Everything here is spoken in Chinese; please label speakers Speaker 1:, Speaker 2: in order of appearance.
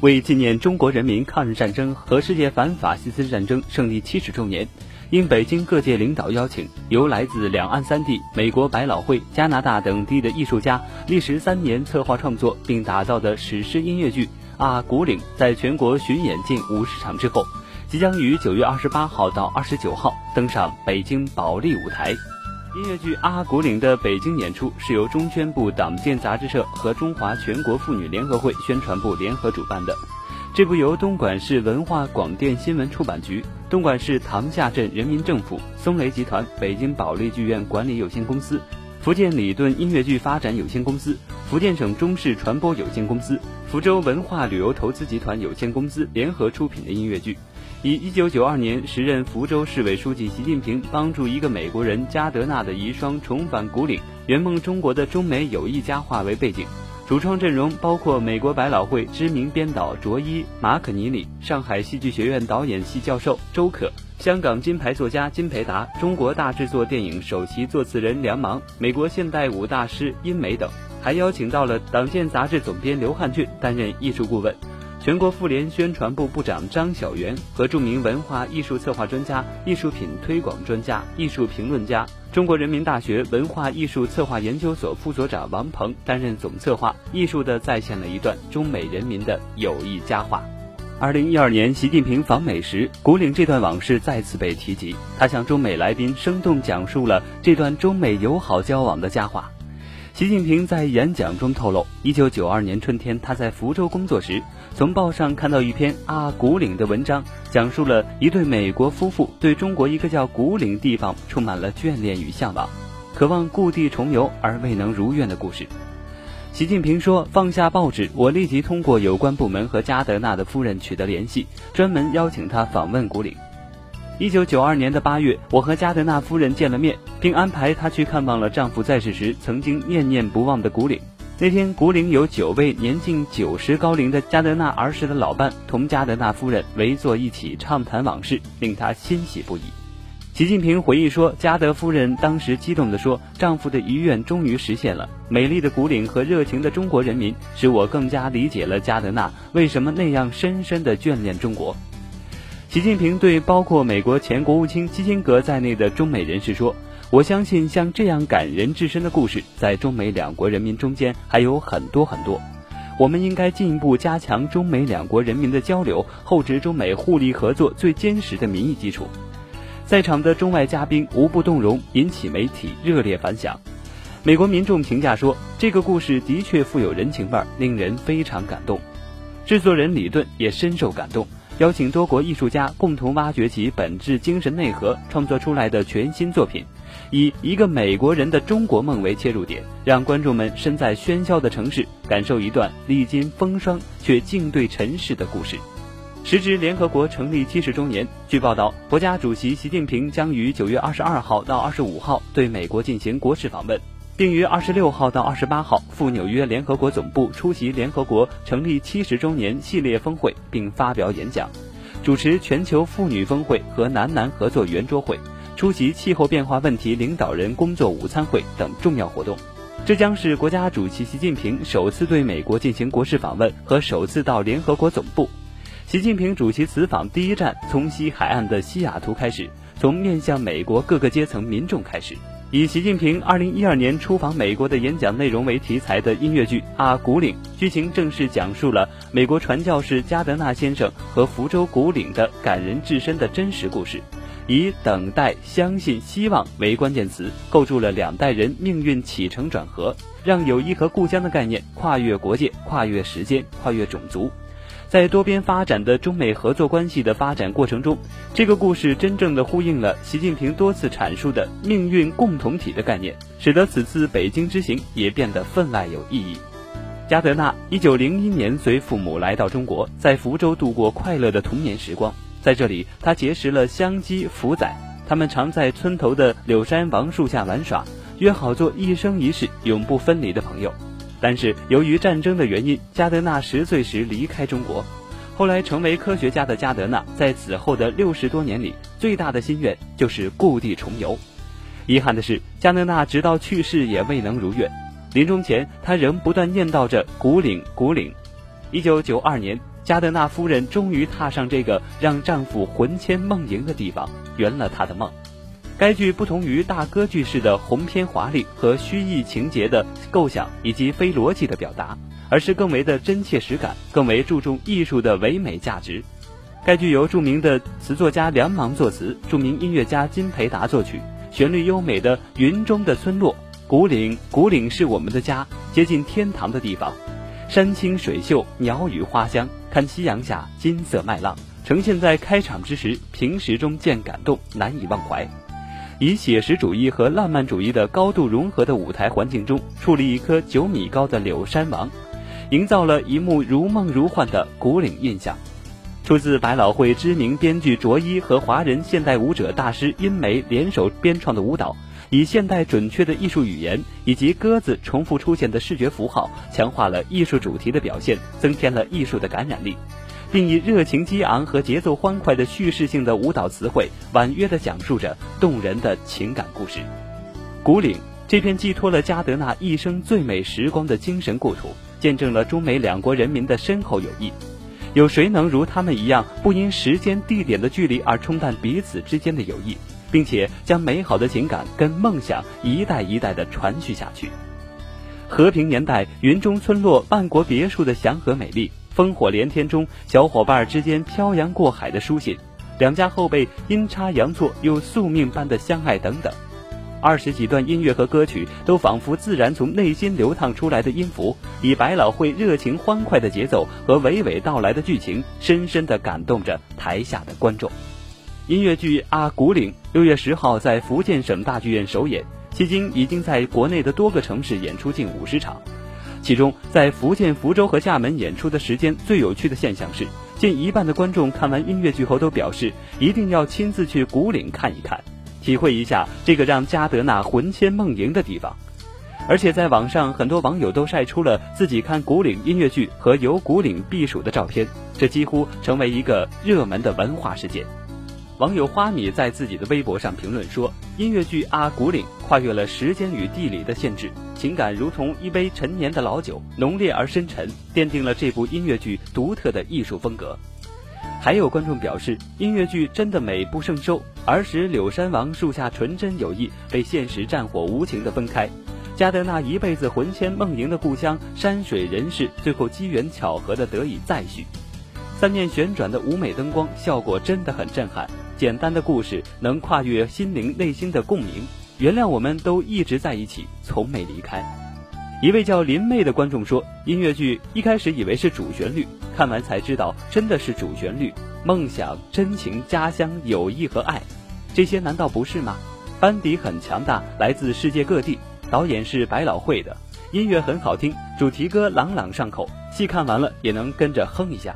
Speaker 1: 为纪念中国人民抗日战争和世界反法西斯战争胜利七十周年，应北京各界领导邀请，由来自两岸三地、美国百老汇、加拿大等地的艺术家，历时三年策划创作并打造的史诗音乐剧《啊古岭》，在全国巡演近五十场之后，即将于九月二十八号到二十九号登上北京保利舞台。音乐剧《阿古岭》的北京演出是由中宣部党建杂志社和中华全国妇女联合会宣传部联合主办的。这部由东莞市文化广电新闻出版局、东莞市塘下镇人民政府、松雷集团、北京保利剧院管理有限公司、福建理顿音乐剧发展有限公司、福建省中视传播有限公司、福州文化旅游投资集团有限公司联合出品的音乐剧。以一九九二年时任福州市委书记习近平帮助一个美国人加德纳的遗孀重返古岭，圆梦中国的中美友谊佳话为背景，主创阵容包括美国百老汇知名编导卓一、马可尼里，上海戏剧学院导演系教授周可，香港金牌作家金培达，中国大制作电影首席作词人梁芒，美国现代舞大师殷美等，还邀请到了党建杂志总编刘汉俊担任艺术顾问。全国妇联宣传部部长张晓元和著名文化艺术策划专家、艺术品推广专家、艺术评论家、中国人民大学文化艺术策划研究所副所长王鹏担任总策划，艺术的再现了一段中美人民的友谊佳话。二零一二年，习近平访美时，古岭这段往事再次被提及，他向中美来宾生动讲述了这段中美友好交往的佳话。习近平在演讲中透露，一九九二年春天，他在福州工作时，从报上看到一篇阿古岭的文章，讲述了一对美国夫妇对中国一个叫古岭地方充满了眷恋与向往，渴望故地重游而未能如愿的故事。习近平说：“放下报纸，我立即通过有关部门和加德纳的夫人取得联系，专门邀请他访问古岭。”一九九二年的八月，我和加德纳夫人见了面，并安排她去看望了丈夫在世时曾经念念不忘的古岭。那天，古岭有九位年近九十高龄的加德纳儿时的老伴同加德纳夫人围坐一起畅谈往事，令她欣喜不已。习近平回忆说，加德夫人当时激动地说：“丈夫的遗愿终于实现了，美丽的古岭和热情的中国人民，使我更加理解了加德纳为什么那样深深地眷恋中国。”习近平对包括美国前国务卿基辛格在内的中美人士说：“我相信像这样感人至深的故事，在中美两国人民中间还有很多很多。我们应该进一步加强中美两国人民的交流，厚植中美互利合作最坚实的民意基础。”在场的中外嘉宾无不动容，引起媒体热烈反响。美国民众评价说：“这个故事的确富有人情味，令人非常感动。”制作人李顿也深受感动。邀请多国艺术家共同挖掘其本质精神内核，创作出来的全新作品，以一个美国人的中国梦为切入点，让观众们身在喧嚣的城市，感受一段历经风霜却静对尘世的故事。时值联合国成立七十周年，据报道，国家主席习近平将于九月二十二号到二十五号对美国进行国事访问。并于二十六号到二十八号赴纽约联合国总部出席联合国成立七十周年系列峰会，并发表演讲，主持全球妇女峰会和南南合作圆桌会，出席气候变化问题领导人工作午餐会等重要活动。这将是国家主席习近平首次对美国进行国事访问和首次到联合国总部。习近平主席此访第一站从西海岸的西雅图开始，从面向美国各个阶层民众开始。以习近平二零一二年出访美国的演讲内容为题材的音乐剧《阿古岭》，剧情正式讲述了美国传教士加德纳先生和福州古岭的感人至深的真实故事，以等待、相信、希望为关键词，构筑了两代人命运起承转合，让友谊和故乡的概念跨越国界、跨越时间、跨越种族。在多边发展的中美合作关系的发展过程中，这个故事真正的呼应了习近平多次阐述的命运共同体的概念，使得此次北京之行也变得分外有意义。加德纳一九零一年随父母来到中国，在福州度过快乐的童年时光，在这里他结识了香鸡、福仔，他们常在村头的柳山王树下玩耍，约好做一生一世永不分离的朋友。但是由于战争的原因，加德纳十岁时离开中国。后来成为科学家的加德纳，在此后的六十多年里，最大的心愿就是故地重游。遗憾的是，加德纳直到去世也未能如愿。临终前，他仍不断念叨着“古岭，古岭”。一九九二年，加德纳夫人终于踏上这个让丈夫魂牵梦萦的地方，圆了她的梦。该剧不同于大歌剧式的鸿篇华丽和虚意情节的构想以及非逻辑的表达，而是更为的真切实感，更为注重艺术的唯美价值。该剧由著名的词作家梁芒作词，著名音乐家金培达作曲，旋律优美的《云中的村落》，古岭，古岭是我们的家，接近天堂的地方。山清水秀，鸟语花香，看夕阳下金色麦浪，呈现在开场之时，平时中见感动，难以忘怀。以写实主义和浪漫主义的高度融合的舞台环境中，矗立一棵九米高的柳山王，营造了一幕如梦如幻的古岭印象。出自百老汇知名编剧卓一和华人现代舞者大师殷梅联手编创的舞蹈。以现代准确的艺术语言以及鸽子重复出现的视觉符号，强化了艺术主题的表现，增添了艺术的感染力，并以热情激昂和节奏欢快的叙事性的舞蹈词汇，婉约地讲述着动人的情感故事。古岭这片寄托了加德纳一生最美时光的精神故土，见证了中美两国人民的深厚友谊。有谁能如他们一样，不因时间地点的距离而冲淡彼此之间的友谊？并且将美好的情感跟梦想一代一代的传续下去。和平年代云中村落万国别墅的祥和美丽，烽火连天中小伙伴之间漂洋过海的书信，两家后辈阴差阳错又宿命般的相爱等等，二十几段音乐和歌曲都仿佛自然从内心流淌出来的音符，以百老汇热情欢快的节奏和娓娓道来的剧情，深深地感动着台下的观众。音乐剧《阿古岭》六月十号在福建省大剧院首演，迄今已经在国内的多个城市演出近五十场。其中，在福建福州和厦门演出的时间最有趣的现象是，近一半的观众看完音乐剧后都表示一定要亲自去古岭看一看，体会一下这个让加德纳魂牵梦萦的地方。而且，在网上很多网友都晒出了自己看古岭音乐剧和游古岭避暑的照片，这几乎成为一个热门的文化事件。网友花米在自己的微博上评论说：“音乐剧《阿古岭》跨越了时间与地理的限制，情感如同一杯陈年的老酒，浓烈而深沉，奠定了这部音乐剧独特的艺术风格。”还有观众表示，音乐剧真的美不胜收。儿时柳山王树下纯真友谊被现实战火无情的分开，加德纳一辈子魂牵梦萦的故乡山水人世，最后机缘巧合的得以再续。三面旋转的舞美灯光效果真的很震撼。简单的故事能跨越心灵内心的共鸣，原谅我们都一直在一起，从没离开。一位叫林妹的观众说：“音乐剧一开始以为是主旋律，看完才知道真的是主旋律，梦想、真情、家乡、友谊和爱，这些难道不是吗？班底很强大，来自世界各地，导演是百老汇的，音乐很好听，主题歌朗朗上口，戏看完了也能跟着哼一下。”